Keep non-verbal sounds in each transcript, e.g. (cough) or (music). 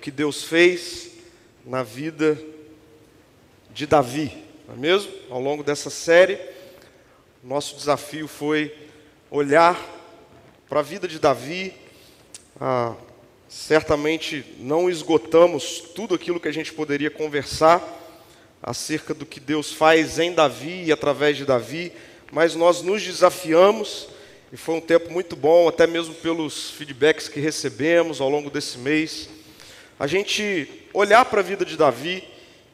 que Deus fez na vida de Davi, não é mesmo? Ao longo dessa série, nosso desafio foi olhar para a vida de Davi. Ah, certamente não esgotamos tudo aquilo que a gente poderia conversar acerca do que Deus faz em Davi e através de Davi, mas nós nos desafiamos e foi um tempo muito bom, até mesmo pelos feedbacks que recebemos ao longo desse mês. A gente olhar para a vida de Davi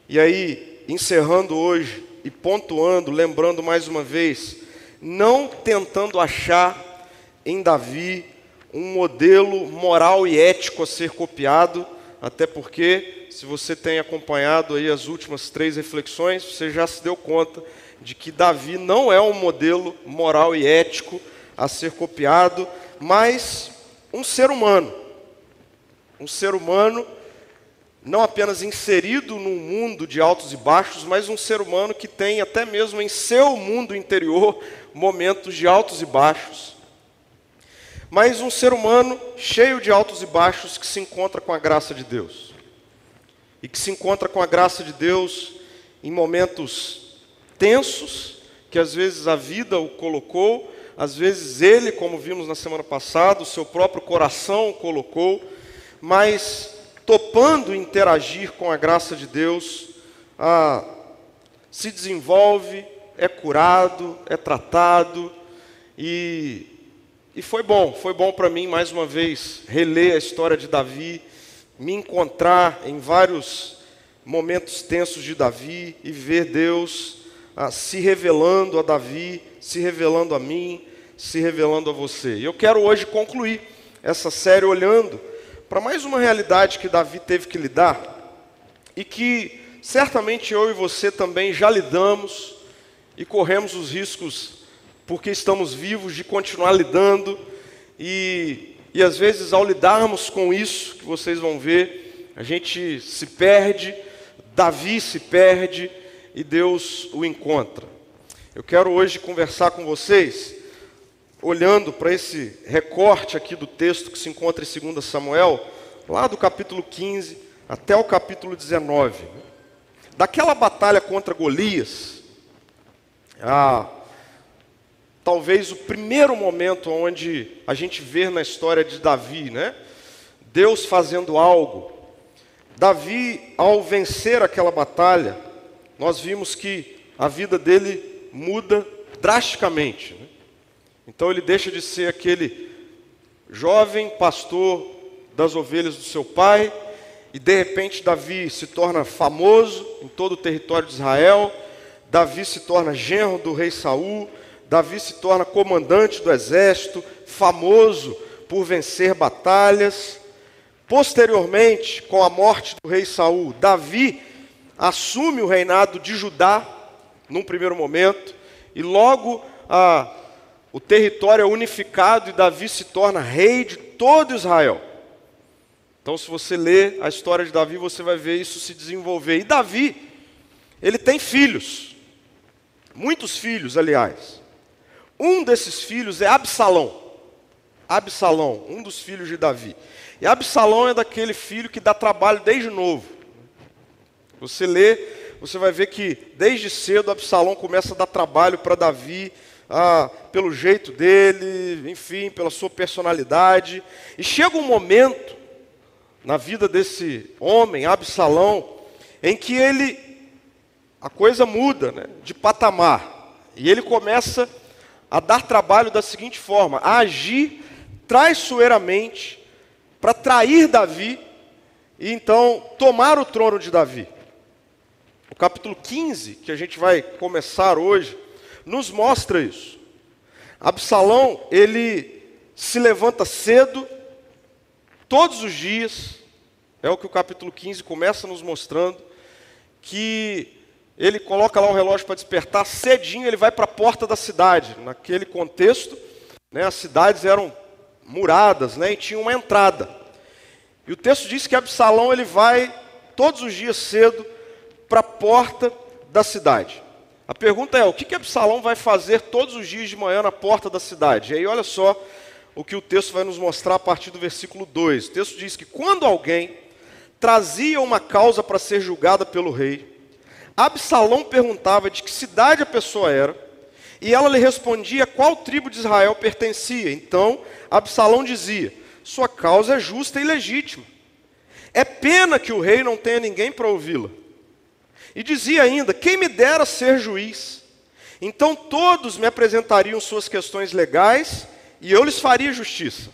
e aí, encerrando hoje e pontuando, lembrando mais uma vez, não tentando achar em Davi um modelo moral e ético a ser copiado, até porque, se você tem acompanhado aí as últimas três reflexões, você já se deu conta de que Davi não é um modelo moral e ético a ser copiado, mas um ser humano. Um ser humano não apenas inserido num mundo de altos e baixos, mas um ser humano que tem até mesmo em seu mundo interior momentos de altos e baixos. Mas um ser humano cheio de altos e baixos que se encontra com a graça de Deus. E que se encontra com a graça de Deus em momentos tensos, que às vezes a vida o colocou, às vezes ele, como vimos na semana passada, o seu próprio coração colocou, mas topando interagir com a graça de Deus, ah, se desenvolve, é curado, é tratado, e, e foi bom, foi bom para mim mais uma vez reler a história de Davi, me encontrar em vários momentos tensos de Davi e ver Deus ah, se revelando a Davi, se revelando a mim, se revelando a você. E eu quero hoje concluir essa série olhando para mais uma realidade que Davi teve que lidar e que certamente eu e você também já lidamos e corremos os riscos porque estamos vivos de continuar lidando e, e às vezes ao lidarmos com isso que vocês vão ver, a gente se perde, Davi se perde, e Deus o encontra. Eu quero hoje conversar com vocês, olhando para esse recorte aqui do texto que se encontra em 2 Samuel, lá do capítulo 15 até o capítulo 19. Daquela batalha contra Golias, talvez o primeiro momento onde a gente vê na história de Davi, né? Deus fazendo algo. Davi, ao vencer aquela batalha, nós vimos que a vida dele muda drasticamente. Né? Então ele deixa de ser aquele jovem pastor das ovelhas do seu pai, e de repente Davi se torna famoso em todo o território de Israel. Davi se torna genro do rei Saul, Davi se torna comandante do exército, famoso por vencer batalhas. Posteriormente, com a morte do rei Saul, Davi assume o reinado de Judá, num primeiro momento, e logo ah, o território é unificado e Davi se torna rei de todo Israel. Então, se você ler a história de Davi, você vai ver isso se desenvolver. E Davi, ele tem filhos, muitos filhos, aliás. Um desses filhos é Absalão. Absalão, um dos filhos de Davi. E Absalão é daquele filho que dá trabalho desde novo. Você lê, você vai ver que desde cedo Absalão começa a dar trabalho para Davi, ah, pelo jeito dele, enfim, pela sua personalidade. E chega um momento na vida desse homem, Absalão, em que ele a coisa muda, né, de patamar. E ele começa a dar trabalho da seguinte forma: a agir traiçoeiramente para trair Davi e então tomar o trono de Davi. O capítulo 15, que a gente vai começar hoje, nos mostra isso. Absalão, ele se levanta cedo, todos os dias, é o que o capítulo 15 começa nos mostrando, que ele coloca lá o relógio para despertar, cedinho ele vai para a porta da cidade. Naquele contexto, né, as cidades eram muradas né, e tinha uma entrada. E o texto diz que Absalão ele vai todos os dias cedo para a porta da cidade. A pergunta é: o que, que Absalão vai fazer todos os dias de manhã na porta da cidade? E aí, olha só o que o texto vai nos mostrar a partir do versículo 2. O texto diz que quando alguém trazia uma causa para ser julgada pelo rei. Absalão perguntava de que cidade a pessoa era, e ela lhe respondia qual tribo de Israel pertencia. Então, Absalão dizia: Sua causa é justa e legítima. É pena que o rei não tenha ninguém para ouvi-la. E dizia ainda: Quem me dera ser juiz? Então todos me apresentariam suas questões legais e eu lhes faria justiça.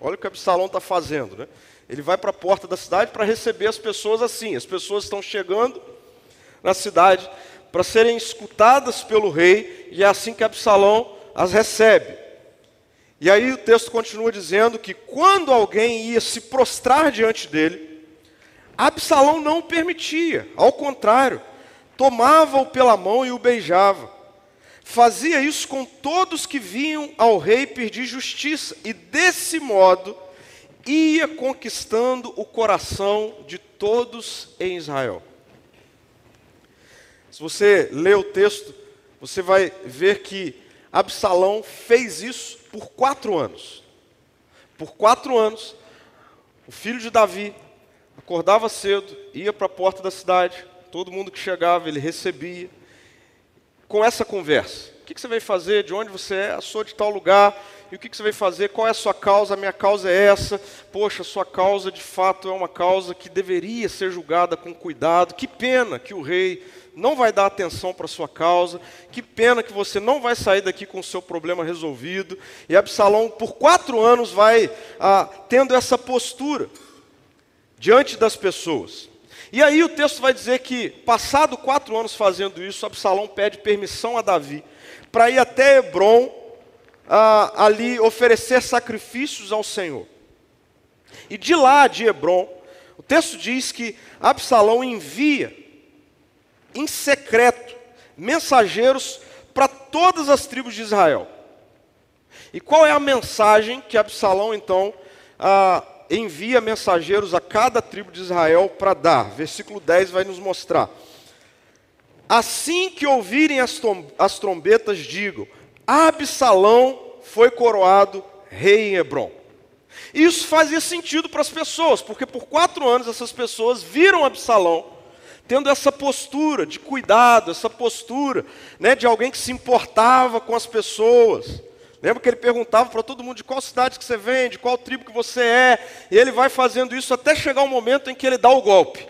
Olha o que Absalão está fazendo, né? Ele vai para a porta da cidade para receber as pessoas assim. As pessoas estão chegando na cidade para serem escutadas pelo rei, e é assim que Absalão as recebe. E aí o texto continua dizendo que quando alguém ia se prostrar diante dele, Absalão não permitia, ao contrário, tomava-o pela mão e o beijava. Fazia isso com todos que vinham ao rei pedir justiça, e desse modo ia conquistando o coração de todos em Israel. Se você ler o texto, você vai ver que Absalão fez isso por quatro anos. Por quatro anos, o filho de Davi acordava cedo, ia para a porta da cidade, todo mundo que chegava ele recebia, com essa conversa. O que, você vai fazer? De onde você é? Sou de tal lugar. E o que, que você vai fazer? Qual é a sua causa? A minha causa é essa. Poxa, sua causa de fato é uma causa que deveria ser julgada com cuidado. Que pena que o rei não vai dar atenção para sua causa. Que pena que você não vai sair daqui com o seu problema resolvido. E Absalão, por quatro anos, vai ah, tendo essa postura diante das pessoas. E aí o texto vai dizer que, passado quatro anos fazendo isso, Absalão pede permissão a Davi para ir até Hebron, ah, ali oferecer sacrifícios ao Senhor. E de lá de Hebron, o texto diz que Absalão envia em secreto mensageiros para todas as tribos de Israel. E qual é a mensagem que Absalão então ah, envia mensageiros a cada tribo de Israel para dar? Versículo 10 vai nos mostrar. Assim que ouvirem as, as trombetas, digam: Absalão foi coroado rei em Hebron. Isso fazia sentido para as pessoas, porque por quatro anos essas pessoas viram Absalão tendo essa postura de cuidado, essa postura né, de alguém que se importava com as pessoas. Lembra que ele perguntava para todo mundo de qual cidade que você vem, de qual tribo que você é, e ele vai fazendo isso até chegar o momento em que ele dá o golpe.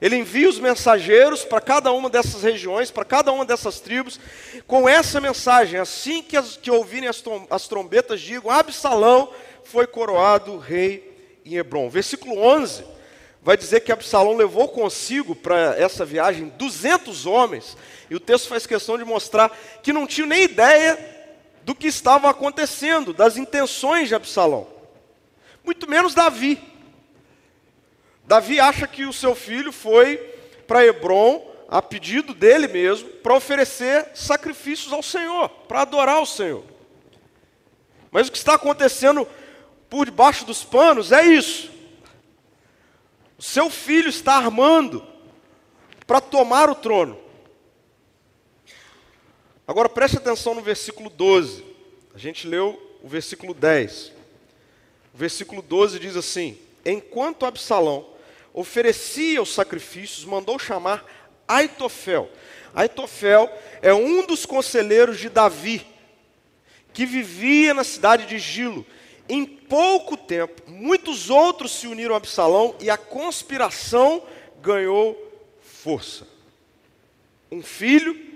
Ele envia os mensageiros para cada uma dessas regiões, para cada uma dessas tribos, com essa mensagem: assim que, as, que ouvirem as, as trombetas, digam: Absalão foi coroado rei em Hebron. Versículo 11 vai dizer que Absalão levou consigo para essa viagem 200 homens, e o texto faz questão de mostrar que não tinham nem ideia do que estava acontecendo, das intenções de Absalão, muito menos Davi. Davi acha que o seu filho foi para Hebron, a pedido dele mesmo, para oferecer sacrifícios ao Senhor, para adorar o Senhor. Mas o que está acontecendo por debaixo dos panos é isso. O seu filho está armando para tomar o trono. Agora preste atenção no versículo 12. A gente leu o versículo 10. O versículo 12 diz assim: Enquanto Absalão oferecia os sacrifícios, mandou chamar Aitofel. Aitofel é um dos conselheiros de Davi, que vivia na cidade de Gilo. Em pouco tempo, muitos outros se uniram a Absalão e a conspiração ganhou força. Um filho,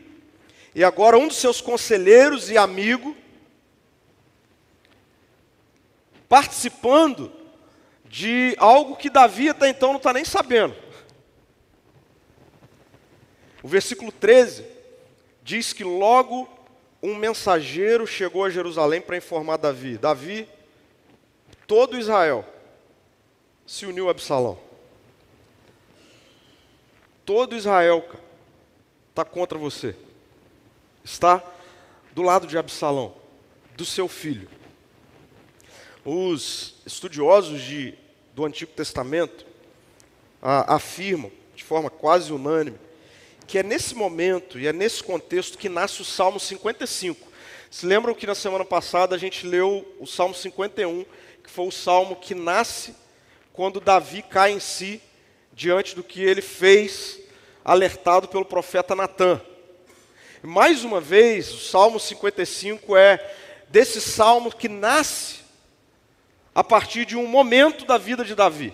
e agora um dos seus conselheiros e amigo, participando de algo que Davi até então não está nem sabendo. O versículo 13 diz que logo um mensageiro chegou a Jerusalém para informar Davi. Davi, todo Israel se uniu a Absalão. Todo Israel está contra você. Está do lado de Absalão, do seu filho. Os estudiosos de, do Antigo Testamento a, afirmam, de forma quase unânime, que é nesse momento e é nesse contexto que nasce o Salmo 55. Se lembram que na semana passada a gente leu o Salmo 51, que foi o salmo que nasce quando Davi cai em si diante do que ele fez, alertado pelo profeta Natan. Mais uma vez, o Salmo 55 é desse salmo que nasce a partir de um momento da vida de Davi.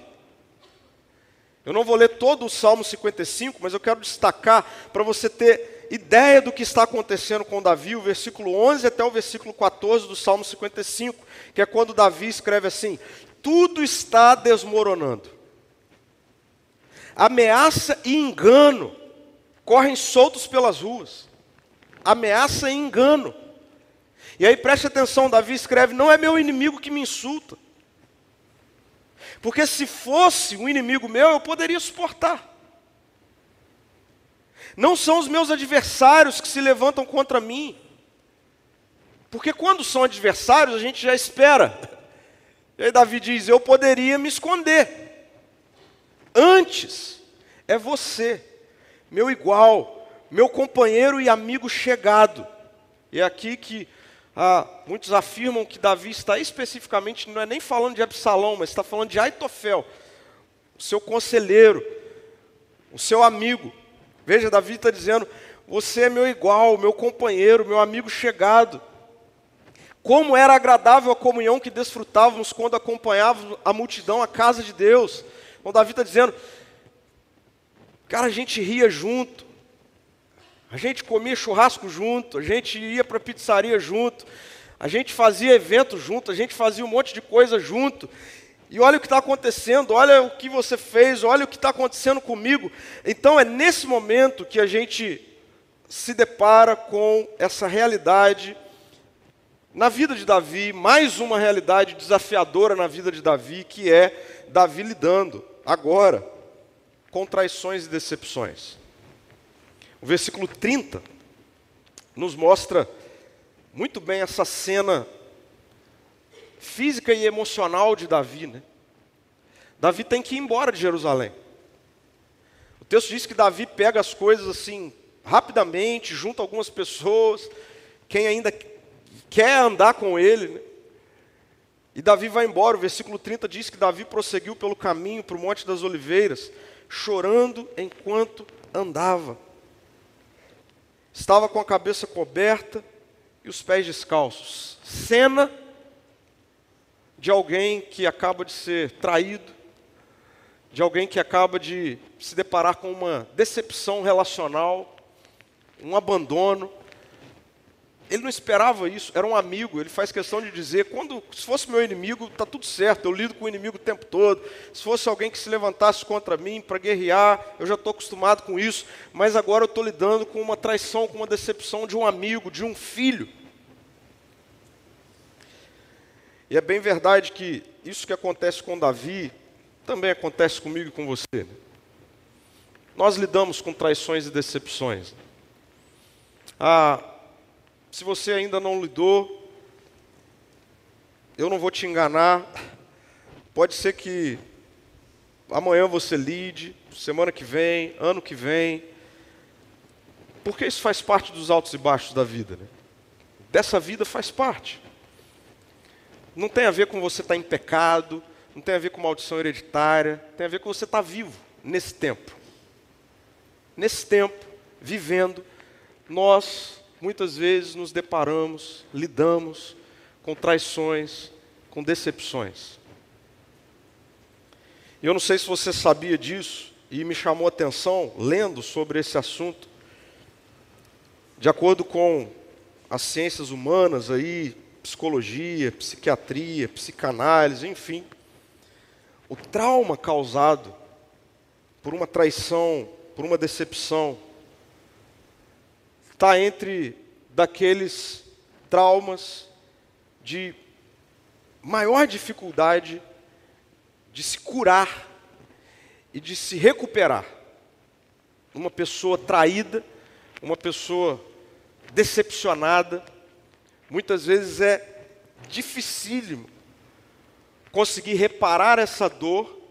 Eu não vou ler todo o Salmo 55, mas eu quero destacar para você ter ideia do que está acontecendo com Davi, o versículo 11 até o versículo 14 do Salmo 55, que é quando Davi escreve assim: Tudo está desmoronando. Ameaça e engano correm soltos pelas ruas. Ameaça e engano. E aí preste atenção, Davi escreve: Não é meu inimigo que me insulta. Porque se fosse um inimigo meu, eu poderia suportar. Não são os meus adversários que se levantam contra mim. Porque quando são adversários, a gente já espera. E aí Davi diz: Eu poderia me esconder. Antes, é você, meu igual, meu companheiro e amigo chegado. É aqui que ah, muitos afirmam que Davi está especificamente, não é nem falando de Absalão, mas está falando de Aitofel, o seu conselheiro, o seu amigo. Veja, Davi está dizendo: Você é meu igual, meu companheiro, meu amigo chegado. Como era agradável a comunhão que desfrutávamos quando acompanhávamos a multidão à casa de Deus. Então, Davi está dizendo: Cara, a gente ria junto, a gente comia churrasco junto, a gente ia para pizzaria junto, a gente fazia evento junto, a gente fazia um monte de coisa junto. E olha o que está acontecendo, olha o que você fez, olha o que está acontecendo comigo. Então é nesse momento que a gente se depara com essa realidade na vida de Davi, mais uma realidade desafiadora na vida de Davi, que é Davi lidando agora com traições e decepções. O versículo 30 nos mostra muito bem essa cena física e emocional de Davi, né? Davi tem que ir embora de Jerusalém. O texto diz que Davi pega as coisas assim rapidamente, junta algumas pessoas, quem ainda quer andar com ele, né? E Davi vai embora. O versículo 30 diz que Davi prosseguiu pelo caminho para o Monte das Oliveiras, chorando enquanto andava. Estava com a cabeça coberta e os pés descalços. Cena de alguém que acaba de ser traído, de alguém que acaba de se deparar com uma decepção relacional, um abandono, ele não esperava isso, era um amigo, ele faz questão de dizer, quando se fosse meu inimigo, está tudo certo, eu lido com o inimigo o tempo todo. Se fosse alguém que se levantasse contra mim para guerrear, eu já estou acostumado com isso, mas agora eu estou lidando com uma traição, com uma decepção de um amigo, de um filho. E é bem verdade que isso que acontece com Davi também acontece comigo e com você. Nós lidamos com traições e decepções. Ah, se você ainda não lidou, eu não vou te enganar. Pode ser que amanhã você lide, semana que vem, ano que vem. Porque isso faz parte dos altos e baixos da vida. Né? Dessa vida faz parte. Não tem a ver com você estar tá em pecado, não tem a ver com maldição hereditária, tem a ver com você estar tá vivo nesse tempo. Nesse tempo, vivendo, nós muitas vezes nos deparamos, lidamos com traições, com decepções. Eu não sei se você sabia disso e me chamou a atenção lendo sobre esse assunto. De acordo com as ciências humanas aí, psicologia, psiquiatria, psicanálise, enfim, o trauma causado por uma traição, por uma decepção, está entre daqueles traumas de maior dificuldade de se curar e de se recuperar. Uma pessoa traída, uma pessoa decepcionada, muitas vezes é dificílimo conseguir reparar essa dor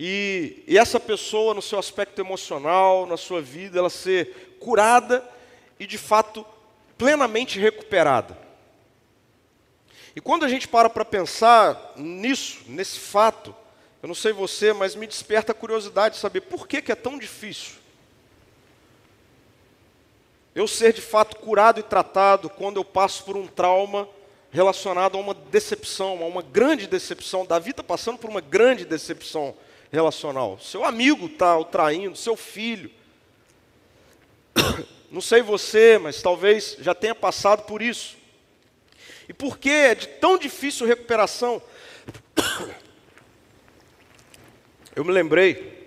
e, e, essa pessoa, no seu aspecto emocional, na sua vida, ela ser curada e de fato plenamente recuperada. E quando a gente para para pensar nisso, nesse fato, eu não sei você, mas me desperta a curiosidade de saber por que, que é tão difícil eu ser de fato curado e tratado quando eu passo por um trauma relacionado a uma decepção, a uma grande decepção. Davi está passando por uma grande decepção relacional. Seu amigo está o traindo, seu filho. (coughs) Não sei você, mas talvez já tenha passado por isso. E por que é de tão difícil recuperação? (coughs) Eu me lembrei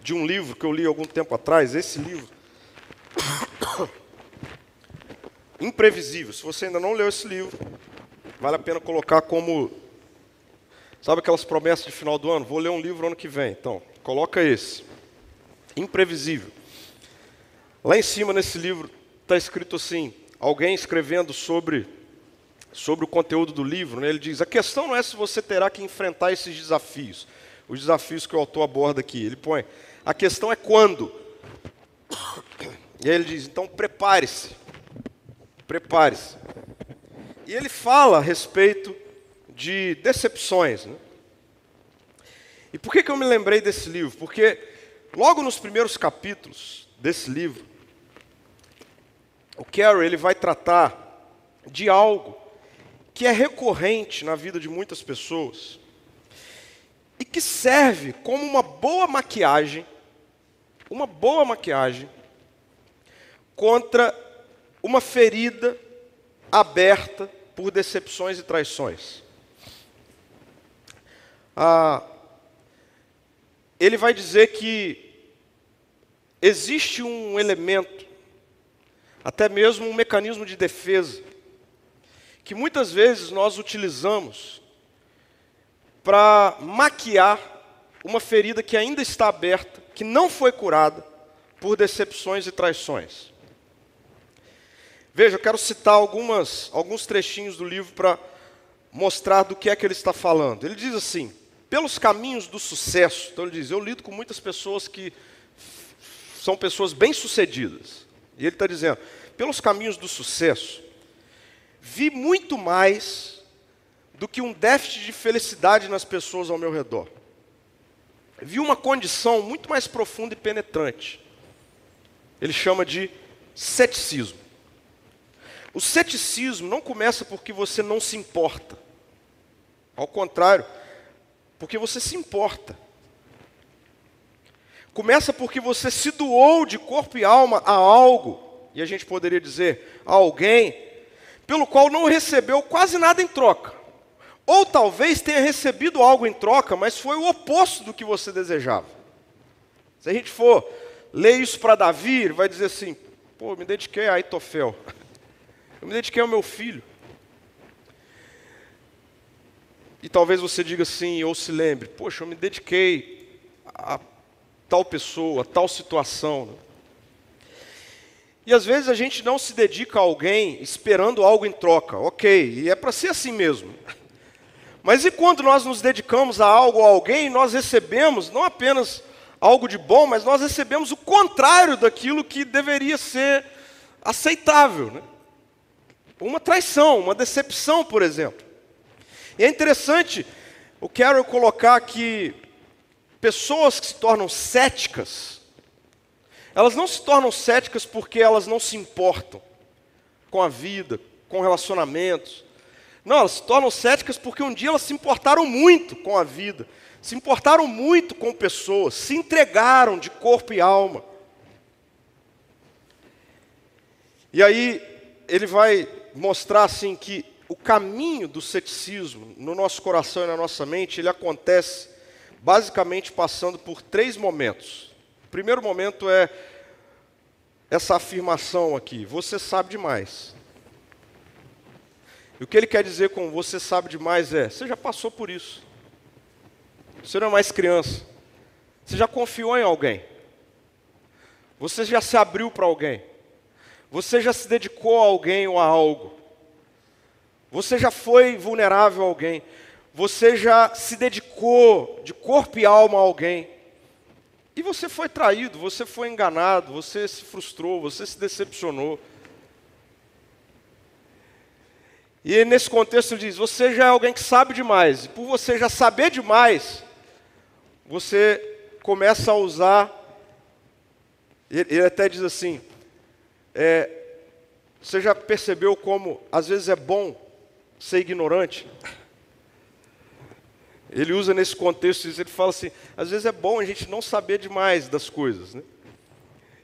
de um livro que eu li algum tempo atrás, esse livro (coughs) Imprevisível. Se você ainda não leu esse livro, vale a pena colocar como. Sabe aquelas promessas de final do ano? Vou ler um livro ano que vem. Então, coloca esse. Imprevisível. Lá em cima nesse livro está escrito assim: alguém escrevendo sobre, sobre o conteúdo do livro, né, ele diz: a questão não é se você terá que enfrentar esses desafios, os desafios que o autor aborda aqui. Ele põe: a questão é quando. E aí ele diz: então prepare-se, prepare-se. E ele fala a respeito de decepções. Né? E por que, que eu me lembrei desse livro? Porque logo nos primeiros capítulos desse livro, o Carey ele vai tratar de algo que é recorrente na vida de muitas pessoas e que serve como uma boa maquiagem, uma boa maquiagem contra uma ferida aberta por decepções e traições. Ah, ele vai dizer que existe um elemento, até mesmo um mecanismo de defesa, que muitas vezes nós utilizamos para maquiar uma ferida que ainda está aberta, que não foi curada por decepções e traições. Veja, eu quero citar algumas, alguns trechinhos do livro para mostrar do que é que ele está falando. Ele diz assim: pelos caminhos do sucesso. Então ele diz: eu lido com muitas pessoas que são pessoas bem-sucedidas. E ele está dizendo: pelos caminhos do sucesso, vi muito mais do que um déficit de felicidade nas pessoas ao meu redor. Vi uma condição muito mais profunda e penetrante. Ele chama de ceticismo. O ceticismo não começa porque você não se importa. Ao contrário, porque você se importa. Começa porque você se doou de corpo e alma a algo, e a gente poderia dizer a alguém, pelo qual não recebeu quase nada em troca. Ou talvez tenha recebido algo em troca, mas foi o oposto do que você desejava. Se a gente for ler isso para Davi, ele vai dizer assim: pô, me dediquei a Aitofel. Eu me dediquei ao meu filho. E talvez você diga assim, ou se lembre, poxa, eu me dediquei a tal pessoa, tal situação. Né? E às vezes a gente não se dedica a alguém esperando algo em troca, ok, e é para ser assim mesmo. Mas e quando nós nos dedicamos a algo ou a alguém, nós recebemos não apenas algo de bom, mas nós recebemos o contrário daquilo que deveria ser aceitável. Né? uma traição, uma decepção, por exemplo. E é interessante o Carol colocar que pessoas que se tornam céticas, elas não se tornam céticas porque elas não se importam com a vida, com relacionamentos. Não, elas se tornam céticas porque um dia elas se importaram muito com a vida, se importaram muito com pessoas, se entregaram de corpo e alma. E aí ele vai mostrar assim que o caminho do ceticismo no nosso coração e na nossa mente, ele acontece basicamente passando por três momentos. O primeiro momento é essa afirmação aqui: você sabe demais. E o que ele quer dizer com você sabe demais é: você já passou por isso. Você não é mais criança. Você já confiou em alguém. Você já se abriu para alguém. Você já se dedicou a alguém ou a algo? Você já foi vulnerável a alguém? Você já se dedicou de corpo e alma a alguém? E você foi traído, você foi enganado, você se frustrou, você se decepcionou. E nesse contexto diz: você já é alguém que sabe demais. E por você já saber demais, você começa a usar. Ele até diz assim: é, você já percebeu como às vezes é bom ser ignorante? Ele usa nesse contexto, ele fala assim: às vezes é bom a gente não saber demais das coisas. Né?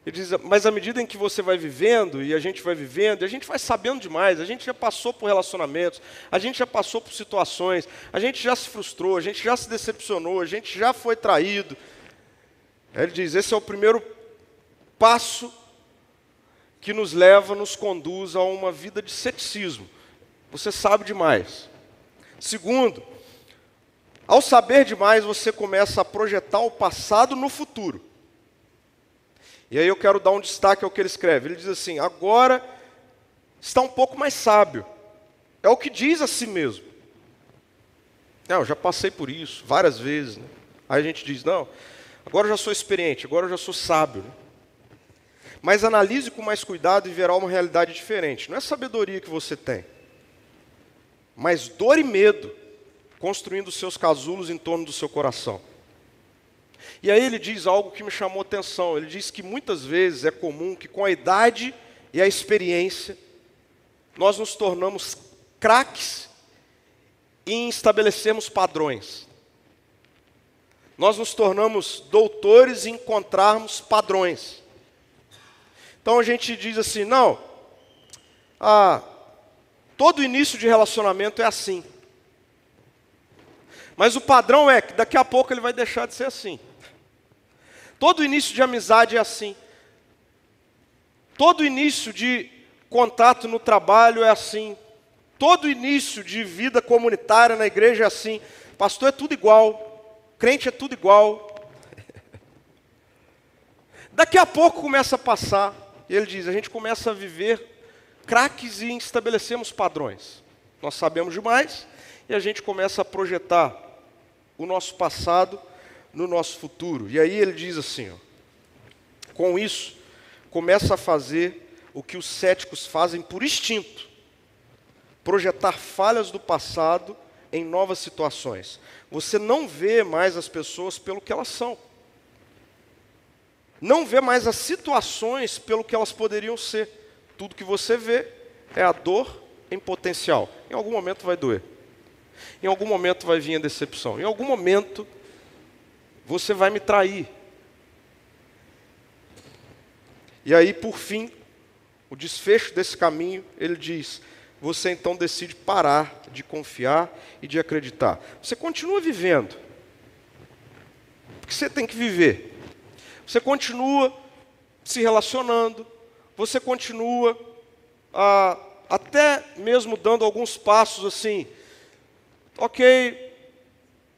Ele diz, mas à medida em que você vai vivendo, e a gente vai vivendo, e a gente vai sabendo demais, a gente já passou por relacionamentos, a gente já passou por situações, a gente já se frustrou, a gente já se decepcionou, a gente já foi traído. Ele diz: esse é o primeiro passo que nos leva, nos conduz a uma vida de ceticismo. Você sabe demais. Segundo, ao saber demais, você começa a projetar o passado no futuro. E aí eu quero dar um destaque ao que ele escreve. Ele diz assim: agora está um pouco mais sábio. É o que diz a si mesmo. Não, eu já passei por isso várias vezes. Né? Aí a gente diz: não, agora eu já sou experiente, agora eu já sou sábio. Né? Mas analise com mais cuidado e verá uma realidade diferente. Não é sabedoria que você tem, mas dor e medo construindo seus casulos em torno do seu coração. E aí ele diz algo que me chamou atenção. Ele diz que muitas vezes é comum que com a idade e a experiência nós nos tornamos craques em estabelecermos padrões. Nós nos tornamos doutores em encontrarmos padrões. Então a gente diz assim, não, ah, todo início de relacionamento é assim. Mas o padrão é que daqui a pouco ele vai deixar de ser assim. Todo início de amizade é assim. Todo início de contato no trabalho é assim. Todo início de vida comunitária na igreja é assim. Pastor é tudo igual. Crente é tudo igual. Daqui a pouco começa a passar. E ele diz: a gente começa a viver craques e estabelecemos padrões. Nós sabemos demais e a gente começa a projetar o nosso passado no nosso futuro. E aí ele diz assim: ó, com isso, começa a fazer o que os céticos fazem por instinto projetar falhas do passado em novas situações. Você não vê mais as pessoas pelo que elas são. Não vê mais as situações pelo que elas poderiam ser. Tudo que você vê é a dor em potencial. Em algum momento vai doer. Em algum momento vai vir a decepção. Em algum momento você vai me trair. E aí, por fim, o desfecho desse caminho, ele diz: você então decide parar de confiar e de acreditar. Você continua vivendo, porque você tem que viver. Você continua se relacionando, você continua ah, até mesmo dando alguns passos assim, ok,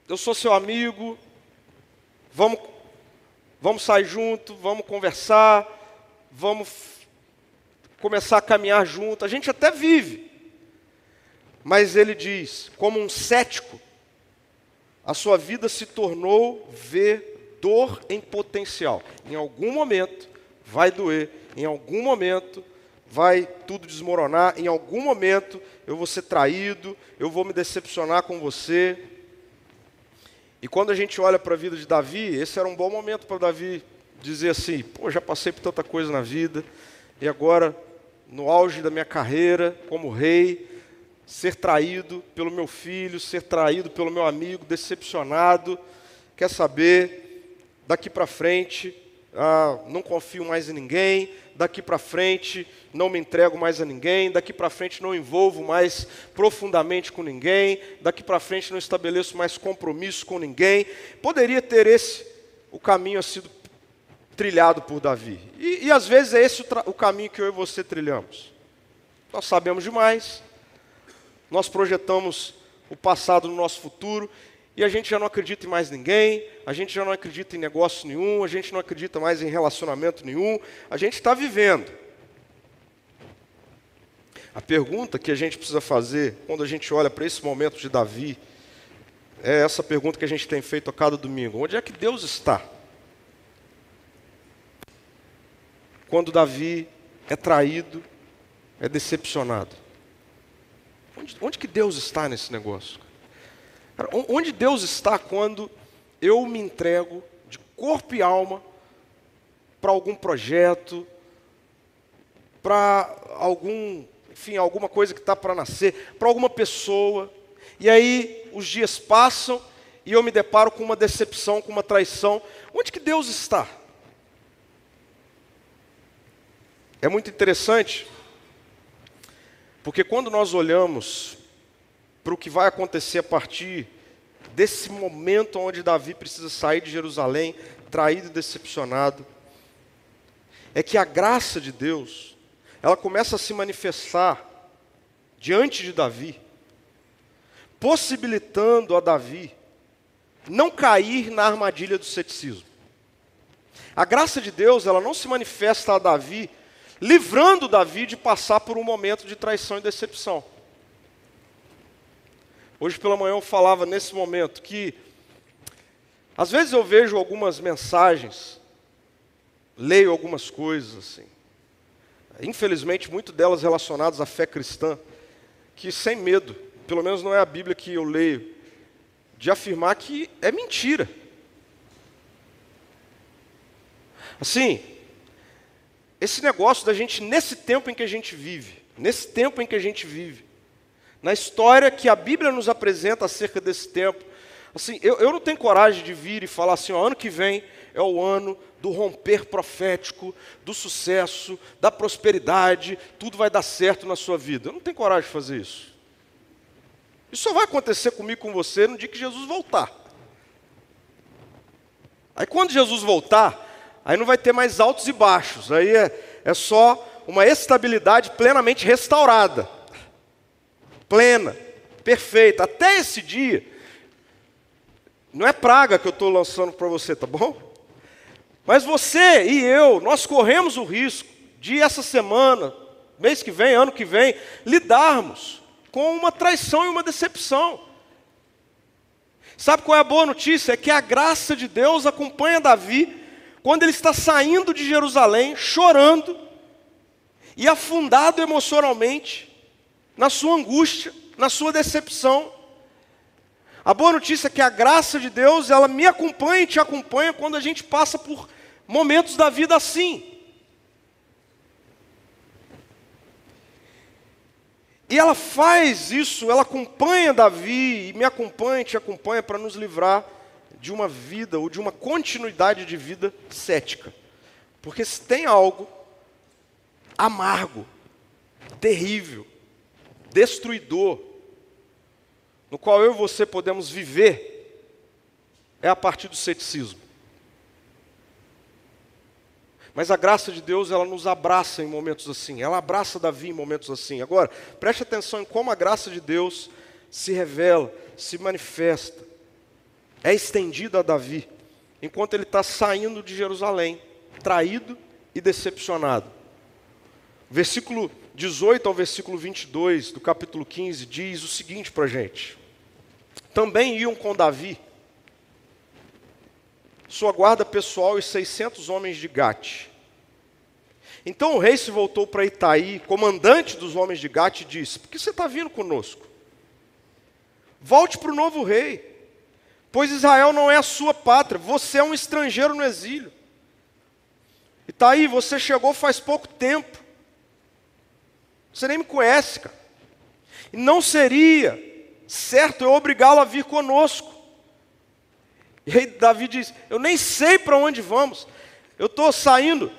eu sou seu amigo, Vamos, vamos sair junto, vamos conversar, vamos começar a caminhar junto. A gente até vive. Mas ele diz, como um cético, a sua vida se tornou ver dor em potencial. Em algum momento vai doer, em algum momento vai tudo desmoronar, em algum momento eu vou ser traído, eu vou me decepcionar com você, e quando a gente olha para a vida de Davi, esse era um bom momento para Davi dizer assim: pô, já passei por tanta coisa na vida, e agora, no auge da minha carreira como rei, ser traído pelo meu filho, ser traído pelo meu amigo, decepcionado, quer saber, daqui para frente, ah, não confio mais em ninguém, daqui para frente não me entrego mais a ninguém, daqui para frente não envolvo mais profundamente com ninguém, daqui para frente não estabeleço mais compromisso com ninguém. Poderia ter esse o caminho a sido trilhado por Davi. E, e às vezes é esse o, o caminho que eu e você trilhamos. Nós sabemos demais, nós projetamos o passado no nosso futuro e a gente já não acredita em mais ninguém, a gente já não acredita em negócio nenhum, a gente não acredita mais em relacionamento nenhum, a gente está vivendo. A pergunta que a gente precisa fazer quando a gente olha para esse momento de Davi é essa pergunta que a gente tem feito a cada domingo: onde é que Deus está? Quando Davi é traído, é decepcionado. Onde, onde que Deus está nesse negócio? Onde Deus está quando eu me entrego de corpo e alma para algum projeto, para algum, enfim, alguma coisa que está para nascer, para alguma pessoa, e aí os dias passam e eu me deparo com uma decepção, com uma traição. Onde que Deus está? É muito interessante, porque quando nós olhamos para o que vai acontecer a partir desse momento onde Davi precisa sair de Jerusalém, traído e decepcionado, é que a graça de Deus, ela começa a se manifestar diante de Davi, possibilitando a Davi não cair na armadilha do ceticismo. A graça de Deus, ela não se manifesta a Davi, livrando Davi de passar por um momento de traição e decepção. Hoje pela manhã eu falava nesse momento que, às vezes eu vejo algumas mensagens, leio algumas coisas assim, infelizmente, muito delas relacionadas à fé cristã, que sem medo, pelo menos não é a Bíblia que eu leio, de afirmar que é mentira. Assim, esse negócio da gente, nesse tempo em que a gente vive, nesse tempo em que a gente vive, na história que a Bíblia nos apresenta acerca desse tempo, assim, eu, eu não tenho coragem de vir e falar assim, ó, ano que vem é o ano do romper profético, do sucesso, da prosperidade, tudo vai dar certo na sua vida. Eu não tenho coragem de fazer isso. Isso só vai acontecer comigo com você no dia que Jesus voltar. Aí quando Jesus voltar, aí não vai ter mais altos e baixos, aí é, é só uma estabilidade plenamente restaurada. Plena, perfeita. Até esse dia, não é praga que eu estou lançando para você, tá bom? Mas você e eu, nós corremos o risco de essa semana, mês que vem, ano que vem, lidarmos com uma traição e uma decepção. Sabe qual é a boa notícia? É que a graça de Deus acompanha Davi quando ele está saindo de Jerusalém, chorando e afundado emocionalmente na sua angústia, na sua decepção. A boa notícia é que a graça de Deus, ela me acompanha e te acompanha quando a gente passa por momentos da vida assim. E ela faz isso, ela acompanha Davi, e me acompanha, te acompanha para nos livrar de uma vida ou de uma continuidade de vida cética. Porque se tem algo amargo, terrível, destruidor, no qual eu e você podemos viver, é a partir do ceticismo. Mas a graça de Deus, ela nos abraça em momentos assim. Ela abraça Davi em momentos assim. Agora, preste atenção em como a graça de Deus se revela, se manifesta. É estendida a Davi, enquanto ele está saindo de Jerusalém, traído e decepcionado. Versículo 18 ao versículo 22 do capítulo 15 diz o seguinte para a gente: Também iam com Davi sua guarda pessoal e 600 homens de Gate. Então o rei se voltou para Itaí, comandante dos homens de Gate, e disse: Por que você está vindo conosco? Volte para o novo rei, pois Israel não é a sua pátria, você é um estrangeiro no exílio. Itaí, você chegou faz pouco tempo, você nem me conhece, cara. E não seria certo eu obrigá-lo a vir conosco. E aí Davi diz: Eu nem sei para onde vamos. Eu estou saindo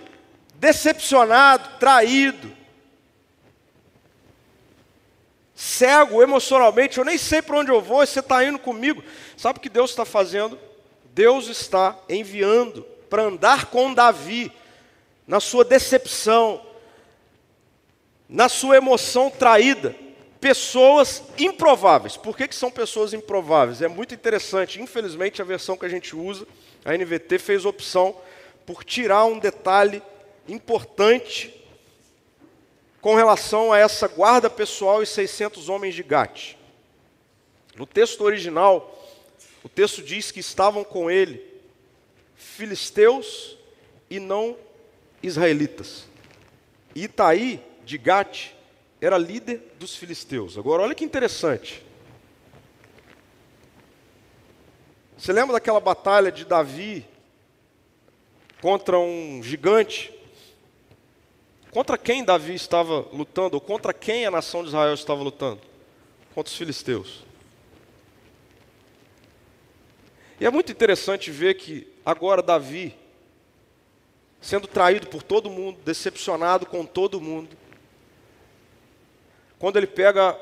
decepcionado, traído, cego emocionalmente. Eu nem sei para onde eu vou. Você está indo comigo. Sabe o que Deus está fazendo? Deus está enviando para andar com Davi na sua decepção, na sua emoção traída pessoas improváveis. Por que, que são pessoas improváveis? É muito interessante. Infelizmente, a versão que a gente usa, a NVT, fez opção por tirar um detalhe importante com relação a essa guarda pessoal e 600 homens de Gate. No texto original, o texto diz que estavam com ele filisteus e não israelitas. Itaí de Gate era líder dos filisteus. Agora, olha que interessante. Você lembra daquela batalha de Davi contra um gigante? Contra quem Davi estava lutando, ou contra quem a nação de Israel estava lutando? Contra os filisteus. E é muito interessante ver que agora Davi, sendo traído por todo mundo, decepcionado com todo mundo, quando ele pega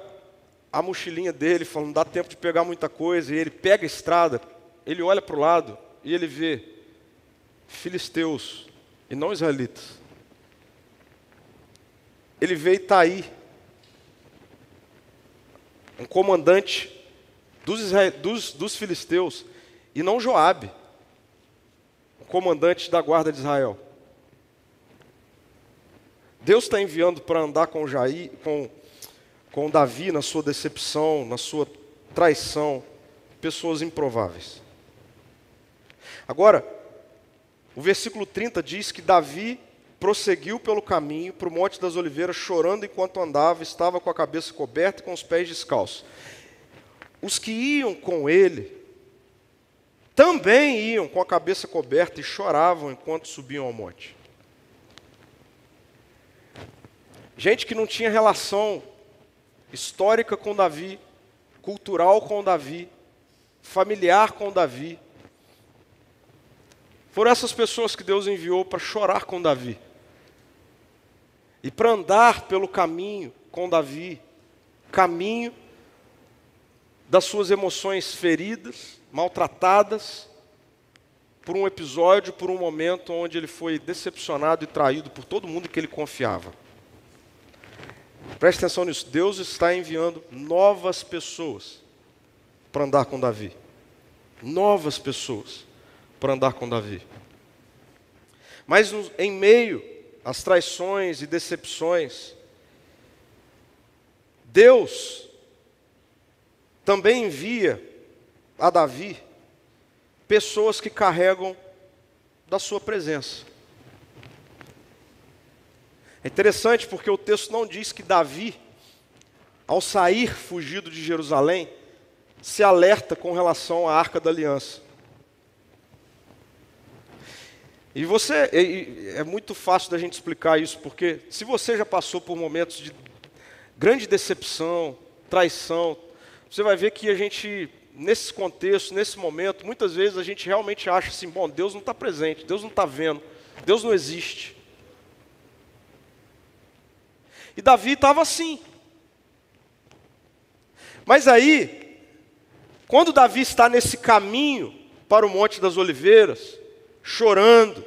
a mochilinha dele, falando, não dá tempo de pegar muita coisa, e ele pega a estrada, ele olha para o lado e ele vê filisteus e não israelitas. Ele vê Itaí, um comandante dos, dos, dos filisteus, e não Joabe, o comandante da guarda de Israel. Deus está enviando para andar com, Jair, com, com Davi na sua decepção, na sua traição, pessoas improváveis. Agora, o versículo 30 diz que Davi prosseguiu pelo caminho para o Monte das Oliveiras, chorando enquanto andava, estava com a cabeça coberta e com os pés descalços. Os que iam com ele também iam com a cabeça coberta e choravam enquanto subiam ao monte. Gente que não tinha relação histórica com Davi, cultural com Davi, familiar com Davi. Foram essas pessoas que Deus enviou para chorar com Davi e para andar pelo caminho com Davi caminho das suas emoções feridas, maltratadas, por um episódio, por um momento onde ele foi decepcionado e traído por todo mundo que ele confiava. Preste atenção nisso. Deus está enviando novas pessoas para andar com Davi. Novas pessoas para andar com Davi. Mas em meio às traições e decepções, Deus também envia a Davi pessoas que carregam da sua presença. É interessante porque o texto não diz que Davi, ao sair fugido de Jerusalém, se alerta com relação à arca da aliança. E você, é, é muito fácil da gente explicar isso, porque se você já passou por momentos de grande decepção, traição, você vai ver que a gente, nesse contexto, nesse momento, muitas vezes a gente realmente acha assim: bom, Deus não está presente, Deus não está vendo, Deus não existe. E Davi estava assim. Mas aí, quando Davi está nesse caminho para o Monte das Oliveiras, chorando,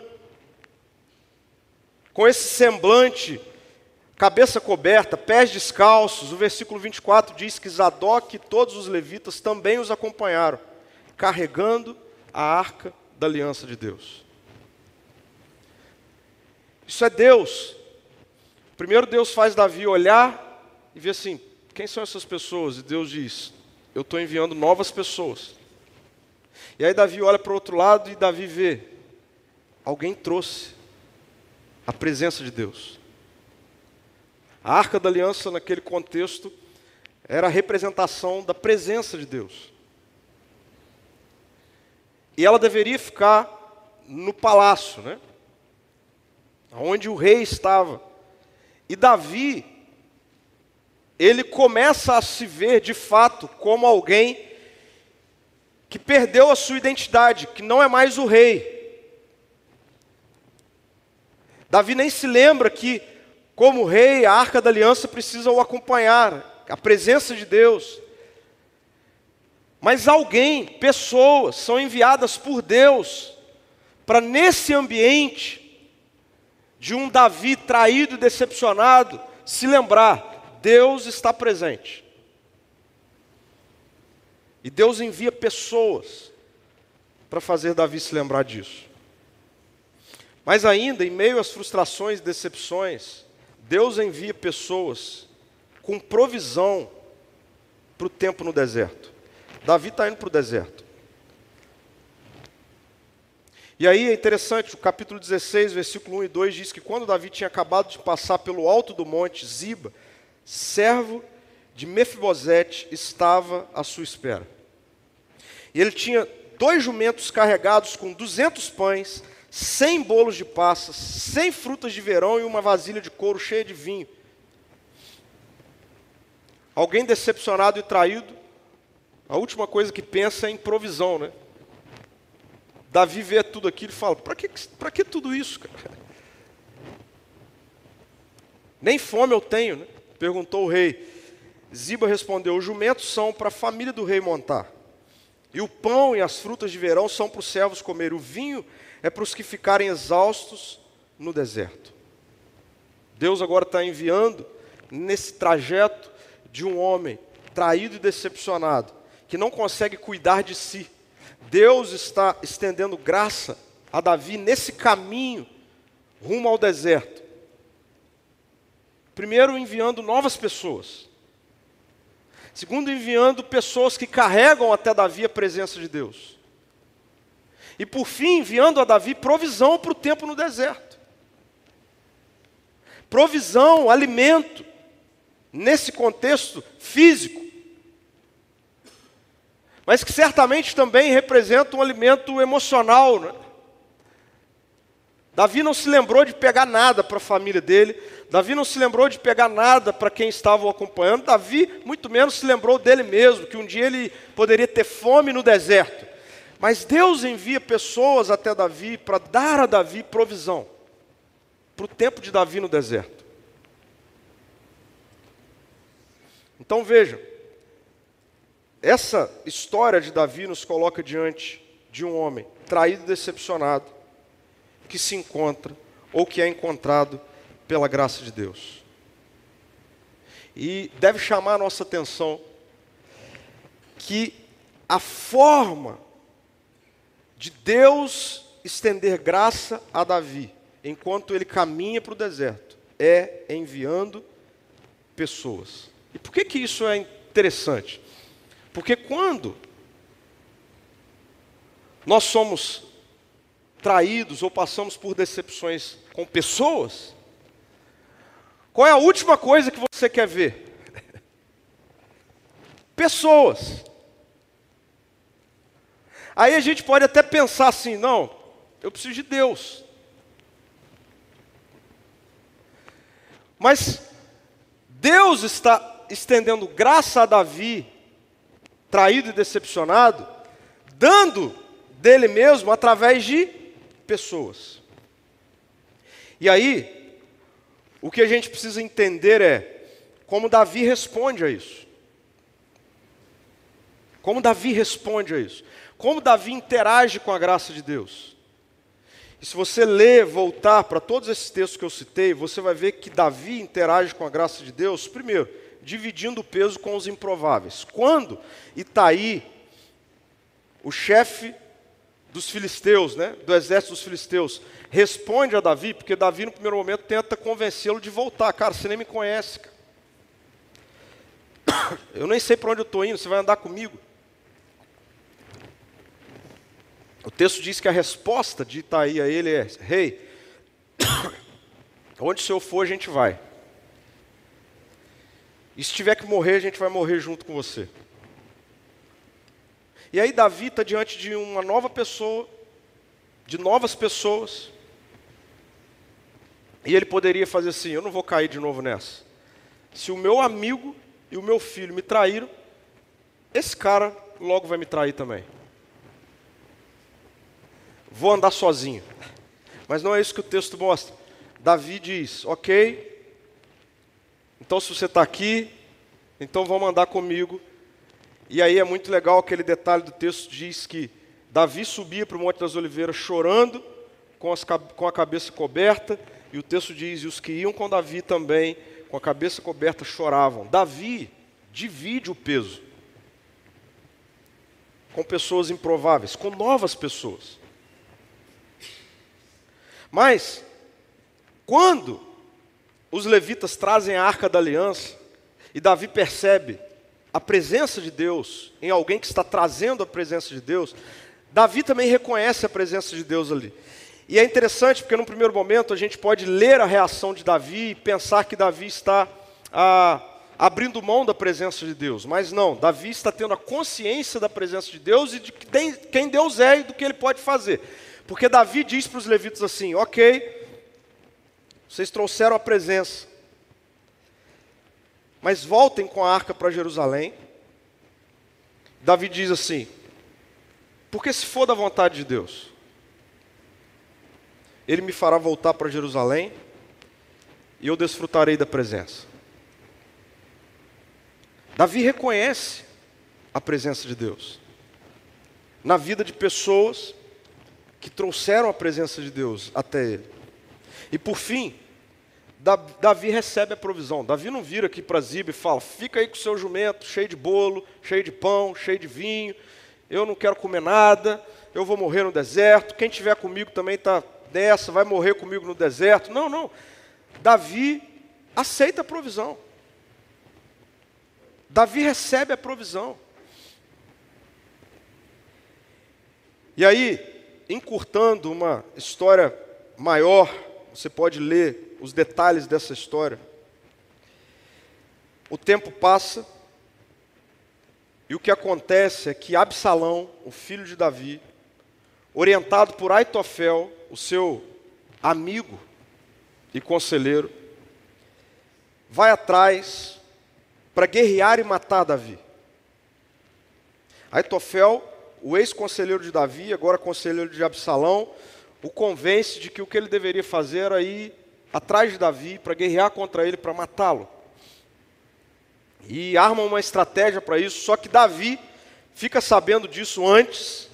com esse semblante cabeça coberta, pés descalços. O versículo 24 diz que Zadok e todos os levitas também os acompanharam, carregando a arca da aliança de Deus. Isso é Deus. Primeiro Deus faz Davi olhar e ver assim: quem são essas pessoas? E Deus diz: eu estou enviando novas pessoas. E aí Davi olha para o outro lado e Davi vê: alguém trouxe a presença de Deus. A arca da aliança, naquele contexto, era a representação da presença de Deus. E ela deveria ficar no palácio, né? Onde o rei estava. E Davi, ele começa a se ver de fato como alguém que perdeu a sua identidade, que não é mais o rei. Davi nem se lembra que como rei, a arca da aliança precisa o acompanhar, a presença de Deus. Mas alguém, pessoas, são enviadas por Deus para nesse ambiente de um Davi traído e decepcionado, se lembrar: Deus está presente. E Deus envia pessoas para fazer Davi se lembrar disso. Mas ainda, em meio às frustrações e decepções, Deus envia pessoas com provisão para o tempo no deserto. Davi está indo para o deserto. E aí é interessante, o capítulo 16, versículo 1 e 2 diz que quando Davi tinha acabado de passar pelo alto do monte Ziba, servo de Mefibosete, estava à sua espera. E ele tinha dois jumentos carregados com duzentos pães, cem bolos de passas, cem frutas de verão e uma vasilha de couro cheia de vinho. Alguém decepcionado e traído, a última coisa que pensa é em provisão, né? Davi vê tudo aquilo e fala: para que, que tudo isso, cara? Nem fome eu tenho, né? Perguntou o rei. Ziba respondeu: Os jumentos são para a família do rei montar. E o pão e as frutas de verão são para os servos comer. O vinho é para os que ficarem exaustos no deserto. Deus agora está enviando nesse trajeto de um homem traído e decepcionado, que não consegue cuidar de si. Deus está estendendo graça a Davi nesse caminho rumo ao deserto. Primeiro, enviando novas pessoas. Segundo, enviando pessoas que carregam até Davi a presença de Deus. E por fim, enviando a Davi provisão para o tempo no deserto. Provisão, alimento, nesse contexto físico. Mas que certamente também representa um alimento emocional. Né? Davi não se lembrou de pegar nada para a família dele, Davi não se lembrou de pegar nada para quem estava o acompanhando, Davi muito menos se lembrou dele mesmo, que um dia ele poderia ter fome no deserto. Mas Deus envia pessoas até Davi para dar a Davi provisão para o tempo de Davi no deserto. Então vejam, essa história de Davi nos coloca diante de um homem traído e decepcionado, que se encontra ou que é encontrado pela graça de Deus. E deve chamar a nossa atenção que a forma de Deus estender graça a Davi, enquanto ele caminha para o deserto, é enviando pessoas. E por que, que isso é interessante? Porque quando nós somos traídos ou passamos por decepções com pessoas, qual é a última coisa que você quer ver? (laughs) Pessoas. Aí a gente pode até pensar assim: não, eu preciso de Deus. Mas Deus está estendendo graça a Davi, traído e decepcionado, dando dele mesmo através de pessoas. E aí, o que a gente precisa entender é como Davi responde a isso. Como Davi responde a isso. Como Davi interage com a graça de Deus. E se você ler, voltar para todos esses textos que eu citei, você vai ver que Davi interage com a graça de Deus, primeiro, dividindo o peso com os improváveis. Quando Itaí, o chefe dos filisteus, né, do exército dos filisteus, responde a Davi, porque Davi no primeiro momento tenta convencê-lo de voltar. Cara, você nem me conhece. Cara. (coughs) Eu nem sei para onde eu estou indo, você vai andar comigo. O texto diz que a resposta de Itaí a ele é: Rei, (coughs) onde o senhor for, a gente vai. E se tiver que morrer, a gente vai morrer junto com você. E aí Davi está diante de uma nova pessoa, de novas pessoas. E ele poderia fazer assim: eu não vou cair de novo nessa. Se o meu amigo e o meu filho me traíram, esse cara logo vai me trair também. Vou andar sozinho. Mas não é isso que o texto mostra. Davi diz: Ok, então se você está aqui, então vamos andar comigo e aí é muito legal aquele detalhe do texto diz que Davi subia para o Monte das Oliveiras chorando, com, as, com a cabeça coberta, e o texto diz: e os que iam com Davi também, com a cabeça coberta, choravam. Davi divide o peso com pessoas improváveis, com novas pessoas. Mas, quando os levitas trazem a arca da aliança, e Davi percebe a presença de Deus em alguém que está trazendo a presença de Deus, Davi também reconhece a presença de Deus ali. E é interessante porque, num primeiro momento, a gente pode ler a reação de Davi e pensar que Davi está ah, abrindo mão da presença de Deus. Mas não, Davi está tendo a consciência da presença de Deus e de quem Deus é e do que ele pode fazer. Porque Davi diz para os levitas assim: Ok, vocês trouxeram a presença, mas voltem com a arca para Jerusalém. Davi diz assim: Porque se for da vontade de Deus, Ele me fará voltar para Jerusalém e eu desfrutarei da presença. Davi reconhece a presença de Deus na vida de pessoas que trouxeram a presença de Deus até ele. E por fim, Davi recebe a provisão. Davi não vira aqui para Ziba e fala: fica aí com o seu jumento, cheio de bolo, cheio de pão, cheio de vinho. Eu não quero comer nada, eu vou morrer no deserto. Quem tiver comigo também está dessa, vai morrer comigo no deserto. Não, não. Davi aceita a provisão. Davi recebe a provisão. E aí, encurtando uma história maior, você pode ler os detalhes dessa história. O tempo passa, e o que acontece é que Absalão, o filho de Davi, orientado por Aitofel, o seu amigo e conselheiro, vai atrás para guerrear e matar Davi. Aitofel, o ex-conselheiro de Davi, agora conselheiro de Absalão, o convence de que o que ele deveria fazer era ir atrás de Davi para guerrear contra ele, para matá-lo. E arma uma estratégia para isso, só que Davi fica sabendo disso antes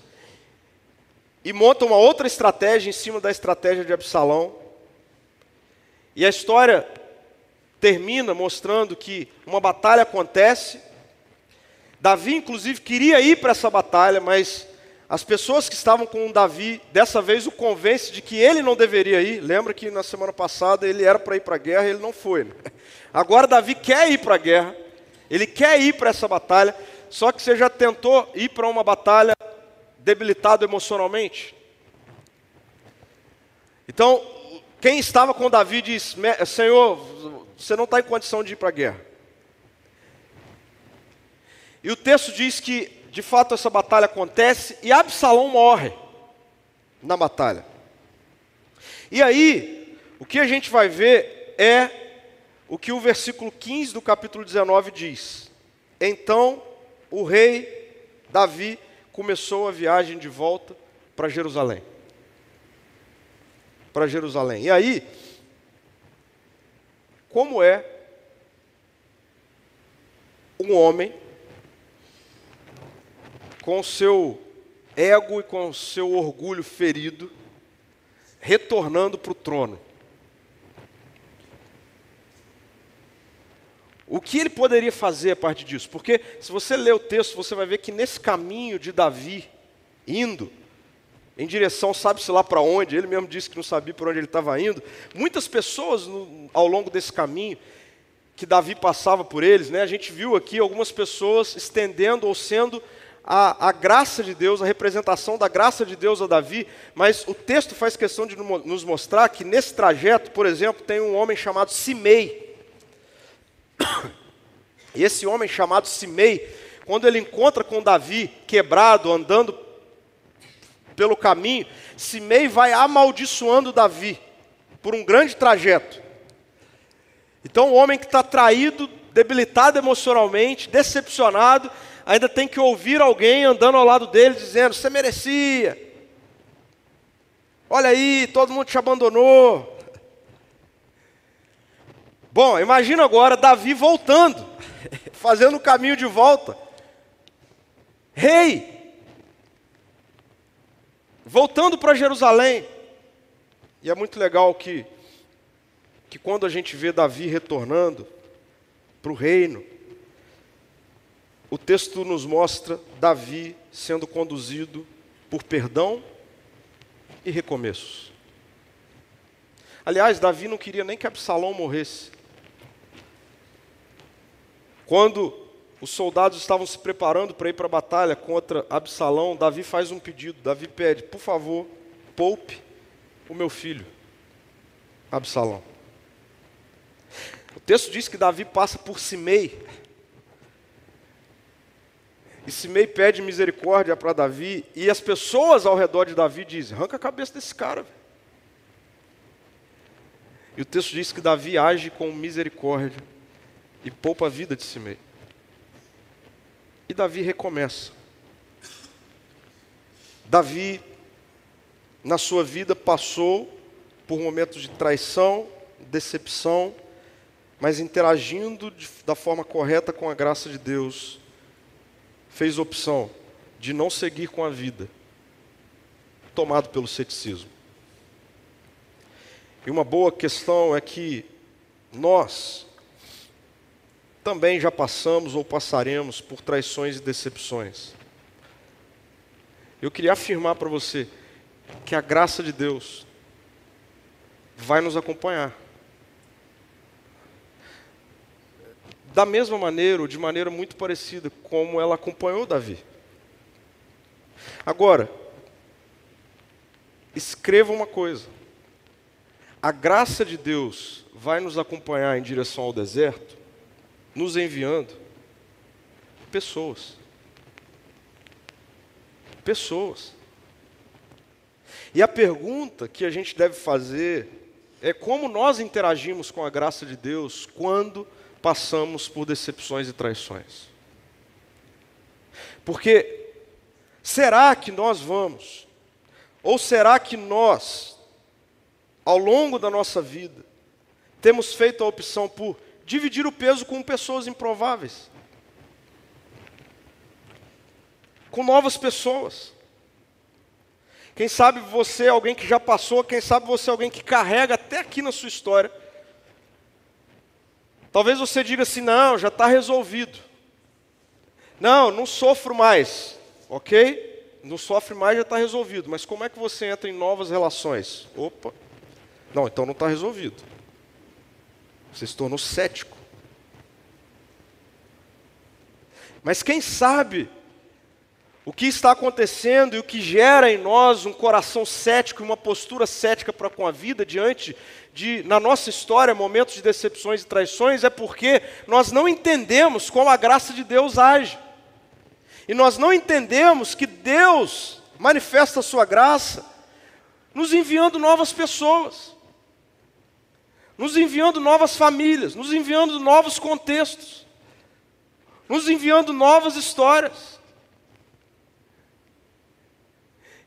e monta uma outra estratégia em cima da estratégia de Absalão. E a história termina mostrando que uma batalha acontece. Davi, inclusive, queria ir para essa batalha, mas as pessoas que estavam com Davi, dessa vez o convence de que ele não deveria ir. Lembra que na semana passada ele era para ir para a guerra e ele não foi. Né? (laughs) Agora Davi quer ir para a guerra, ele quer ir para essa batalha, só que você já tentou ir para uma batalha debilitado emocionalmente? Então, quem estava com Davi diz: Senhor, você não está em condição de ir para a guerra. E o texto diz que, de fato, essa batalha acontece e Absalão morre na batalha. E aí, o que a gente vai ver é o que o versículo 15 do capítulo 19 diz. Então, o rei Davi começou a viagem de volta para Jerusalém. Para Jerusalém. E aí, como é um homem com seu ego e com seu orgulho ferido, retornando para o trono. O que ele poderia fazer a partir disso? Porque se você ler o texto, você vai ver que nesse caminho de Davi, indo em direção, sabe-se lá para onde, ele mesmo disse que não sabia para onde ele estava indo. Muitas pessoas no, ao longo desse caminho que Davi passava por eles, né, a gente viu aqui algumas pessoas estendendo ou sendo a, a, graça de Deus, a representação da graça de Deus a Davi, mas o texto faz questão de nos mostrar que nesse trajeto, por exemplo, tem um homem chamado Simei. E esse homem chamado Simei, quando ele encontra com Davi quebrado, andando pelo caminho, Simei vai amaldiçoando Davi por um grande trajeto. Então, o homem que está traído, debilitado emocionalmente, decepcionado, ainda tem que ouvir alguém andando ao lado dele dizendo: Você merecia. Olha aí, todo mundo te abandonou. Bom, imagina agora Davi voltando, (laughs) fazendo o caminho de volta. Rei, Voltando para Jerusalém, e é muito legal que, que quando a gente vê Davi retornando para o reino, o texto nos mostra Davi sendo conduzido por perdão e recomeços. Aliás, Davi não queria nem que Absalão morresse. Quando os soldados estavam se preparando para ir para a batalha contra Absalão. Davi faz um pedido. Davi pede: por favor, poupe o meu filho, Absalão. O texto diz que Davi passa por Simei. E Simei pede misericórdia para Davi, e as pessoas ao redor de Davi dizem: arranca a cabeça desse cara. E o texto diz que Davi age com misericórdia e poupa a vida de Simei. E Davi recomeça. Davi, na sua vida, passou por momentos de traição, decepção, mas interagindo de, da forma correta com a graça de Deus, fez opção de não seguir com a vida, tomado pelo ceticismo. E uma boa questão é que nós também já passamos ou passaremos por traições e decepções. Eu queria afirmar para você que a graça de Deus vai nos acompanhar. Da mesma maneira, ou de maneira muito parecida, como ela acompanhou Davi. Agora, escreva uma coisa: a graça de Deus vai nos acompanhar em direção ao deserto, nos enviando pessoas. Pessoas. E a pergunta que a gente deve fazer é como nós interagimos com a graça de Deus quando passamos por decepções e traições. Porque será que nós vamos, ou será que nós, ao longo da nossa vida, temos feito a opção por dividir o peso com pessoas improváveis? Com novas pessoas. Quem sabe você é alguém que já passou, quem sabe você é alguém que carrega até aqui na sua história Talvez você diga assim: não, já está resolvido. Não, não sofro mais. Ok? Não sofre mais, já está resolvido. Mas como é que você entra em novas relações? Opa. Não, então não está resolvido. Você se tornou cético. Mas quem sabe o que está acontecendo e o que gera em nós um coração cético e uma postura cética para com a vida diante de, na nossa história, momentos de decepções e traições, é porque nós não entendemos como a graça de Deus age. E nós não entendemos que Deus manifesta a sua graça nos enviando novas pessoas, nos enviando novas famílias, nos enviando novos contextos, nos enviando novas histórias.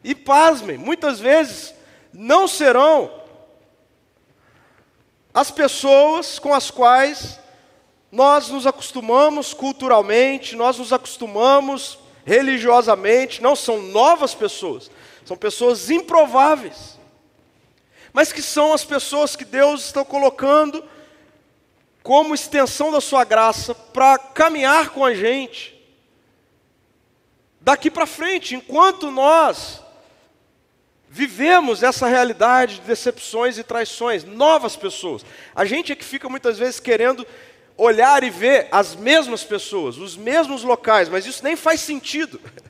E pasmem, muitas vezes não serão as pessoas com as quais nós nos acostumamos culturalmente, nós nos acostumamos religiosamente, não são novas pessoas, são pessoas improváveis, mas que são as pessoas que Deus está colocando como extensão da sua graça para caminhar com a gente daqui para frente, enquanto nós vivemos essa realidade de decepções e traições, novas pessoas. A gente é que fica muitas vezes querendo olhar e ver as mesmas pessoas, os mesmos locais, mas isso nem faz sentido. (laughs)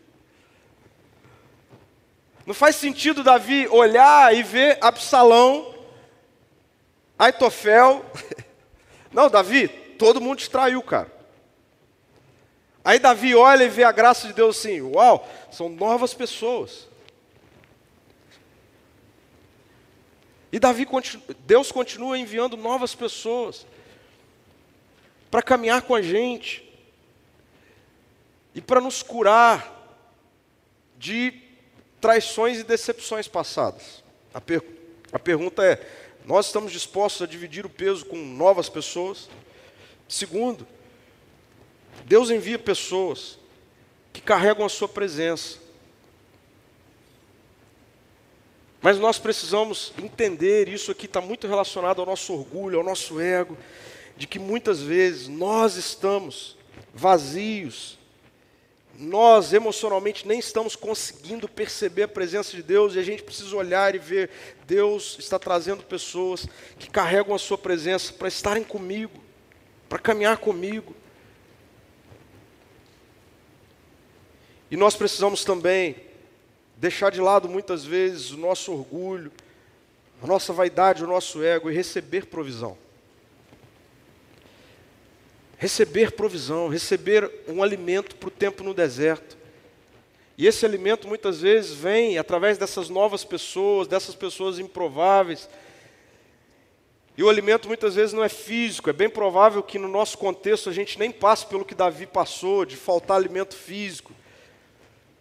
Não faz sentido Davi olhar e ver Absalão, Aitofel. (laughs) Não, Davi, todo mundo te traiu, cara. Aí Davi olha e vê a graça de Deus assim: uau, são novas pessoas. E Davi, Deus continua enviando novas pessoas para caminhar com a gente e para nos curar de traições e decepções passadas. A, per a pergunta é: nós estamos dispostos a dividir o peso com novas pessoas? Segundo, Deus envia pessoas que carregam a sua presença Mas nós precisamos entender, isso aqui está muito relacionado ao nosso orgulho, ao nosso ego, de que muitas vezes nós estamos vazios, nós emocionalmente nem estamos conseguindo perceber a presença de Deus e a gente precisa olhar e ver: Deus está trazendo pessoas que carregam a Sua presença para estarem comigo, para caminhar comigo. E nós precisamos também deixar de lado muitas vezes o nosso orgulho, a nossa vaidade, o nosso ego e receber provisão. receber provisão, receber um alimento para o tempo no deserto. E esse alimento muitas vezes vem através dessas novas pessoas, dessas pessoas improváveis. E o alimento muitas vezes não é físico, é bem provável que no nosso contexto a gente nem passe pelo que Davi passou, de faltar alimento físico.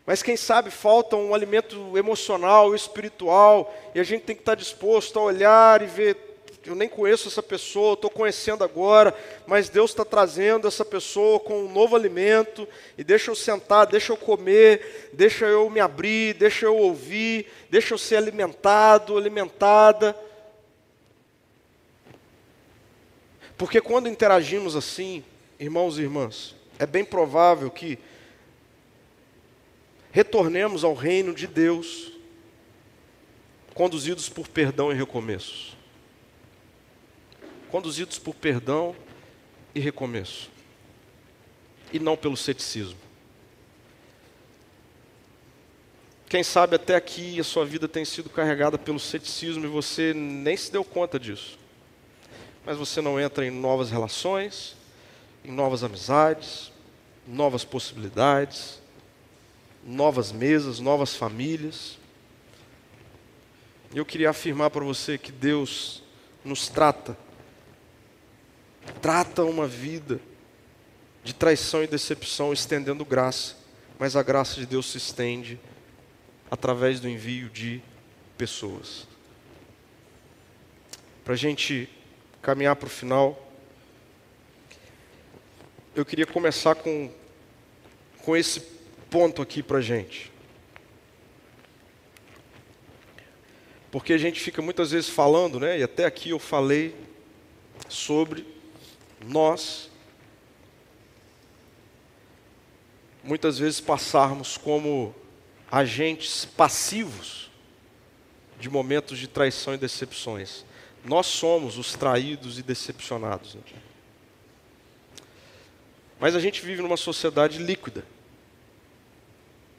Mas quem sabe falta um alimento emocional, espiritual, e a gente tem que estar disposto a olhar e ver eu nem conheço essa pessoa, estou conhecendo agora, mas Deus está trazendo essa pessoa com um novo alimento, e deixa eu sentar, deixa eu comer, deixa eu me abrir, deixa eu ouvir, deixa eu ser alimentado, alimentada. Porque quando interagimos assim, irmãos e irmãs, é bem provável que retornemos ao reino de Deus, conduzidos por perdão e recomeços conduzidos por perdão e recomeço, e não pelo ceticismo. Quem sabe até aqui a sua vida tem sido carregada pelo ceticismo e você nem se deu conta disso. Mas você não entra em novas relações, em novas amizades, novas possibilidades, novas mesas, novas famílias. E eu queria afirmar para você que Deus nos trata trata uma vida de traição e decepção, estendendo graça, mas a graça de Deus se estende através do envio de pessoas. Para a gente caminhar para o final, eu queria começar com, com esse ponto aqui para a gente. Porque a gente fica muitas vezes falando, né, e até aqui eu falei sobre nós muitas vezes passarmos como agentes passivos de momentos de traição e decepções. Nós somos os traídos e decepcionados. Né? Mas a gente vive numa sociedade líquida.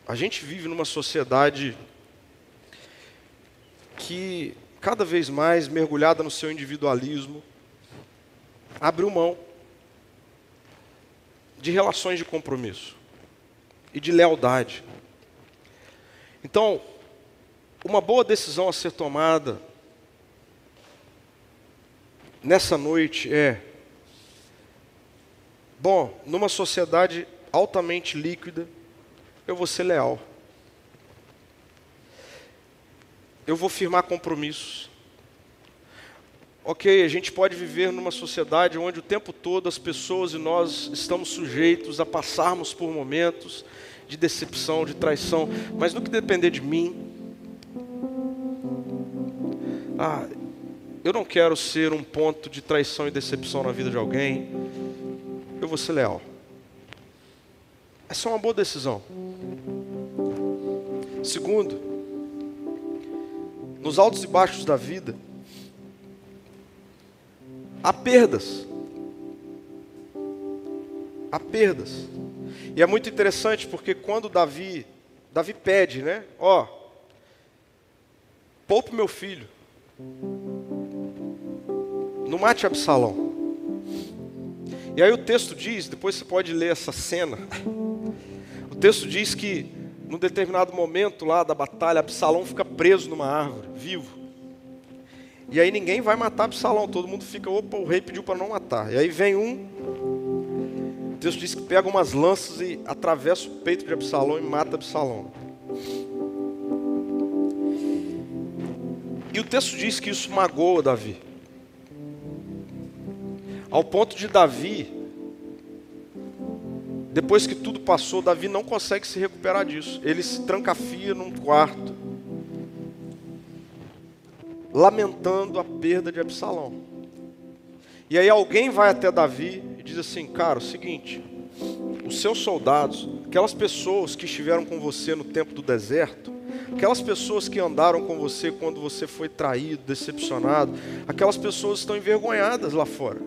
A gente vive numa sociedade que cada vez mais mergulhada no seu individualismo, abriu mão de relações de compromisso e de lealdade. Então, uma boa decisão a ser tomada nessa noite é: bom, numa sociedade altamente líquida, eu vou ser leal. Eu vou firmar compromissos. Ok, a gente pode viver numa sociedade onde o tempo todo as pessoas e nós estamos sujeitos a passarmos por momentos de decepção, de traição, mas no que depender de mim, ah, eu não quero ser um ponto de traição e decepção na vida de alguém, eu vou ser leal. Essa é uma boa decisão. Segundo, nos altos e baixos da vida, há perdas. Há perdas. E é muito interessante porque quando Davi, Davi pede, né? Ó, poupe meu filho. Não mate Absalão. E aí o texto diz, depois você pode ler essa cena. (laughs) O texto diz que num determinado momento lá da batalha, Absalão fica preso numa árvore, vivo. E aí ninguém vai matar Absalão, todo mundo fica, opa, o rei pediu para não matar. E aí vem um, Deus diz que pega umas lanças e atravessa o peito de Absalão e mata Absalão. E o texto diz que isso magoa Davi. Ao ponto de Davi, depois que tudo passou, Davi não consegue se recuperar disso. Ele se trancafia num quarto lamentando a perda de Absalão. E aí alguém vai até Davi e diz assim: Cara, o seguinte, os seus soldados, aquelas pessoas que estiveram com você no tempo do deserto, aquelas pessoas que andaram com você quando você foi traído, decepcionado, aquelas pessoas estão envergonhadas lá fora.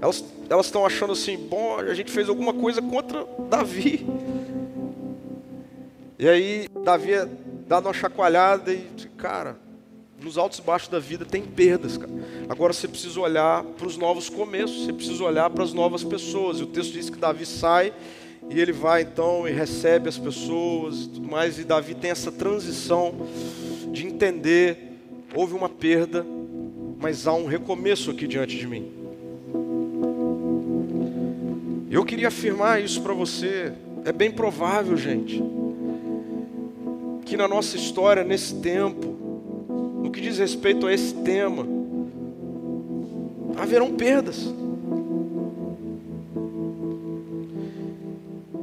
Elas, estão achando assim: bom, a gente fez alguma coisa contra Davi. E aí Davi é dado uma chacoalhada e, cara, nos altos e baixos da vida tem perdas, cara. Agora você precisa olhar para os novos começos, você precisa olhar para as novas pessoas. E o texto diz que Davi sai e ele vai então e recebe as pessoas e tudo mais. E Davi tem essa transição de entender: houve uma perda, mas há um recomeço aqui diante de mim. Eu queria afirmar isso para você. É bem provável, gente, que na nossa história, nesse tempo, no que diz respeito a esse tema, haverão perdas.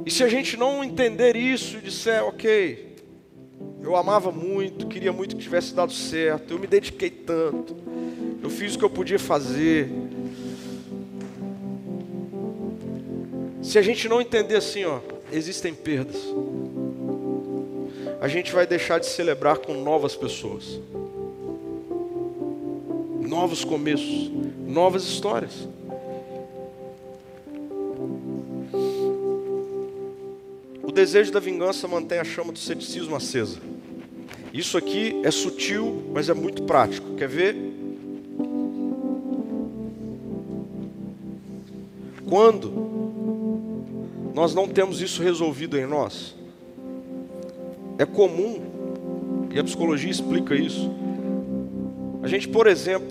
E se a gente não entender isso e disser, ok, eu amava muito, queria muito que tivesse dado certo, eu me dediquei tanto, eu fiz o que eu podia fazer. Se a gente não entender assim, ó, existem perdas, a gente vai deixar de celebrar com novas pessoas, novos começos, novas histórias. desejo da vingança mantém a chama do ceticismo acesa. Isso aqui é sutil, mas é muito prático. Quer ver? Quando nós não temos isso resolvido em nós, é comum, e a psicologia explica isso, a gente, por exemplo,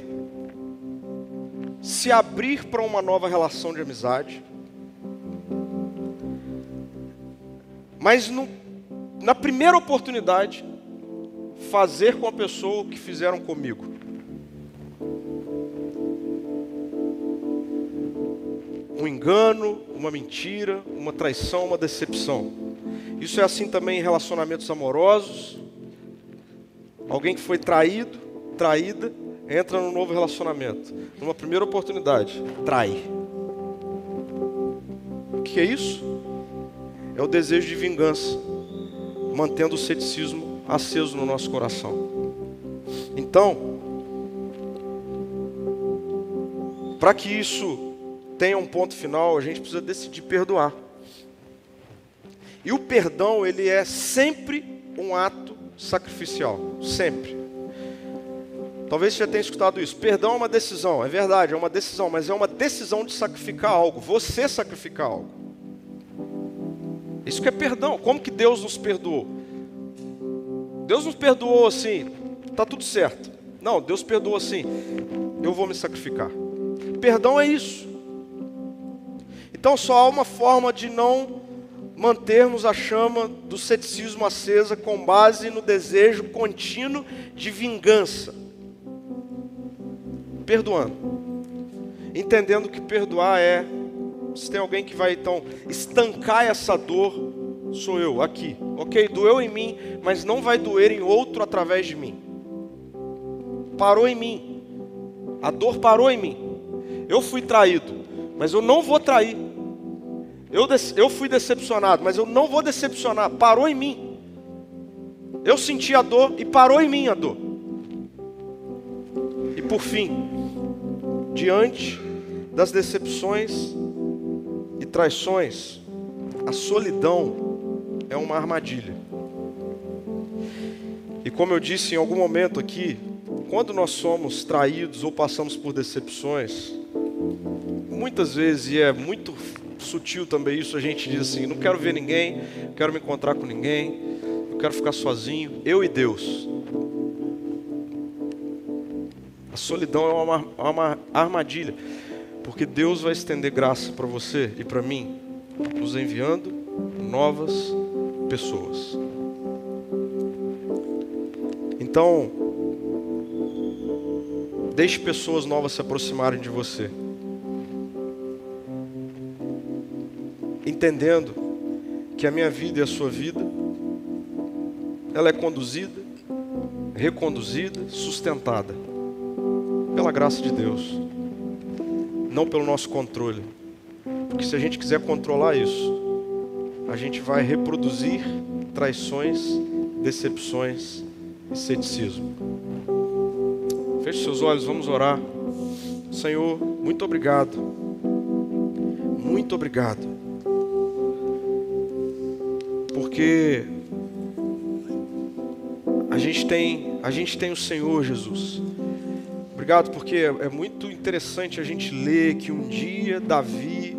se abrir para uma nova relação de amizade, Mas no, na primeira oportunidade, fazer com a pessoa o que fizeram comigo. Um engano, uma mentira, uma traição, uma decepção. Isso é assim também em relacionamentos amorosos. Alguém que foi traído, traída, entra num novo relacionamento. Numa primeira oportunidade, trai. O que é isso? é o desejo de vingança, mantendo o ceticismo aceso no nosso coração. Então, para que isso tenha um ponto final, a gente precisa decidir perdoar. E o perdão, ele é sempre um ato sacrificial, sempre. Talvez você já tenha escutado isso. Perdão é uma decisão, é verdade, é uma decisão, mas é uma decisão de sacrificar algo, você sacrificar algo. Isso que é perdão. Como que Deus nos perdoou? Deus nos perdoou assim, tá tudo certo. Não, Deus perdoou assim. Eu vou me sacrificar. Perdão é isso. Então só há uma forma de não mantermos a chama do ceticismo acesa com base no desejo contínuo de vingança. Perdoando. Entendendo que perdoar é se tem alguém que vai então estancar essa dor, sou eu, aqui. Ok? Doeu em mim, mas não vai doer em outro através de mim. Parou em mim. A dor parou em mim. Eu fui traído, mas eu não vou trair. Eu, eu fui decepcionado, mas eu não vou decepcionar. Parou em mim. Eu senti a dor e parou em mim a dor. E por fim, diante das decepções traições, a solidão é uma armadilha. E como eu disse em algum momento aqui, quando nós somos traídos ou passamos por decepções, muitas vezes, e é muito sutil também isso, a gente diz assim: não quero ver ninguém, não quero me encontrar com ninguém, eu quero ficar sozinho, eu e Deus. A solidão é uma, uma armadilha. Porque Deus vai estender graça para você e para mim, nos enviando novas pessoas. Então, deixe pessoas novas se aproximarem de você. Entendendo que a minha vida e a sua vida, ela é conduzida, reconduzida, sustentada pela graça de Deus não pelo nosso controle. Porque se a gente quiser controlar isso, a gente vai reproduzir traições, decepções e ceticismo. Feche seus olhos, vamos orar. Senhor, muito obrigado. Muito obrigado. Porque a gente tem a gente tem o Senhor Jesus. Obrigado, porque é muito interessante a gente ler que um dia Davi,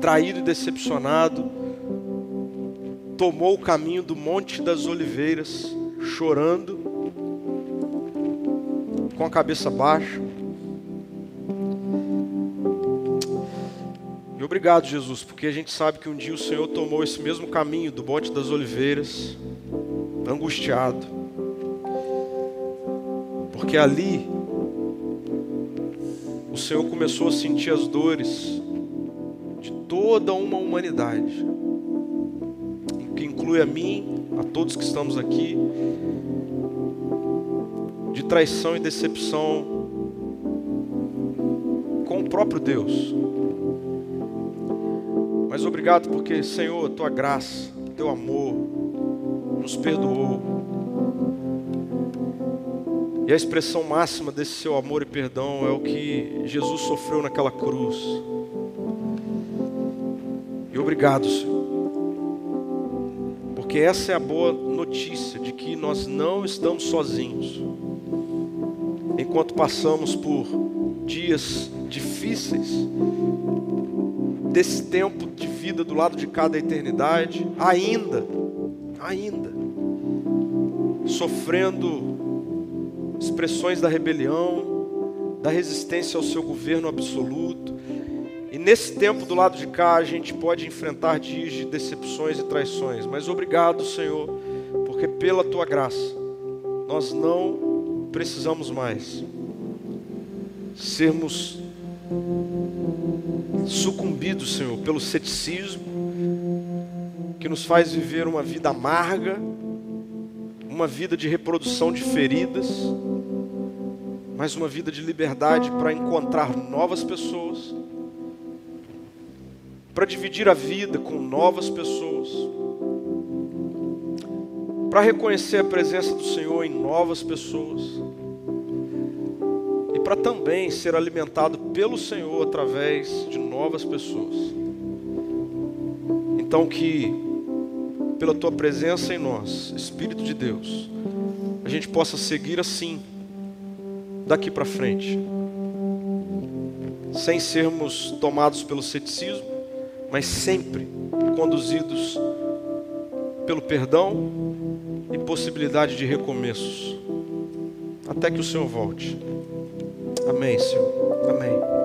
traído e decepcionado, tomou o caminho do Monte das Oliveiras, chorando, com a cabeça baixa. Obrigado, Jesus, porque a gente sabe que um dia o Senhor tomou esse mesmo caminho do Monte das Oliveiras, angustiado. Porque ali o Senhor começou a sentir as dores de toda uma humanidade, que inclui a mim, a todos que estamos aqui, de traição e decepção com o próprio Deus. Mas obrigado porque, Senhor, tua graça, teu amor nos perdoou. E a expressão máxima desse seu amor e perdão é o que Jesus sofreu naquela cruz. E obrigado, Senhor. Porque essa é a boa notícia de que nós não estamos sozinhos. Enquanto passamos por dias difíceis, desse tempo de vida do lado de cada eternidade, ainda, ainda, sofrendo expressões da rebelião, da resistência ao seu governo absoluto. E nesse tempo do lado de cá a gente pode enfrentar dias de decepções e traições, mas obrigado, Senhor, porque pela tua graça nós não precisamos mais sermos sucumbidos, Senhor, pelo ceticismo que nos faz viver uma vida amarga, uma vida de reprodução de feridas, mas uma vida de liberdade para encontrar novas pessoas, para dividir a vida com novas pessoas, para reconhecer a presença do Senhor em novas pessoas para também ser alimentado pelo Senhor através de novas pessoas. Então, que pela tua presença em nós, Espírito de Deus, a gente possa seguir assim, daqui para frente, sem sermos tomados pelo ceticismo, mas sempre conduzidos pelo perdão e possibilidade de recomeços, até que o Senhor volte. Amém, Senhor. Amém.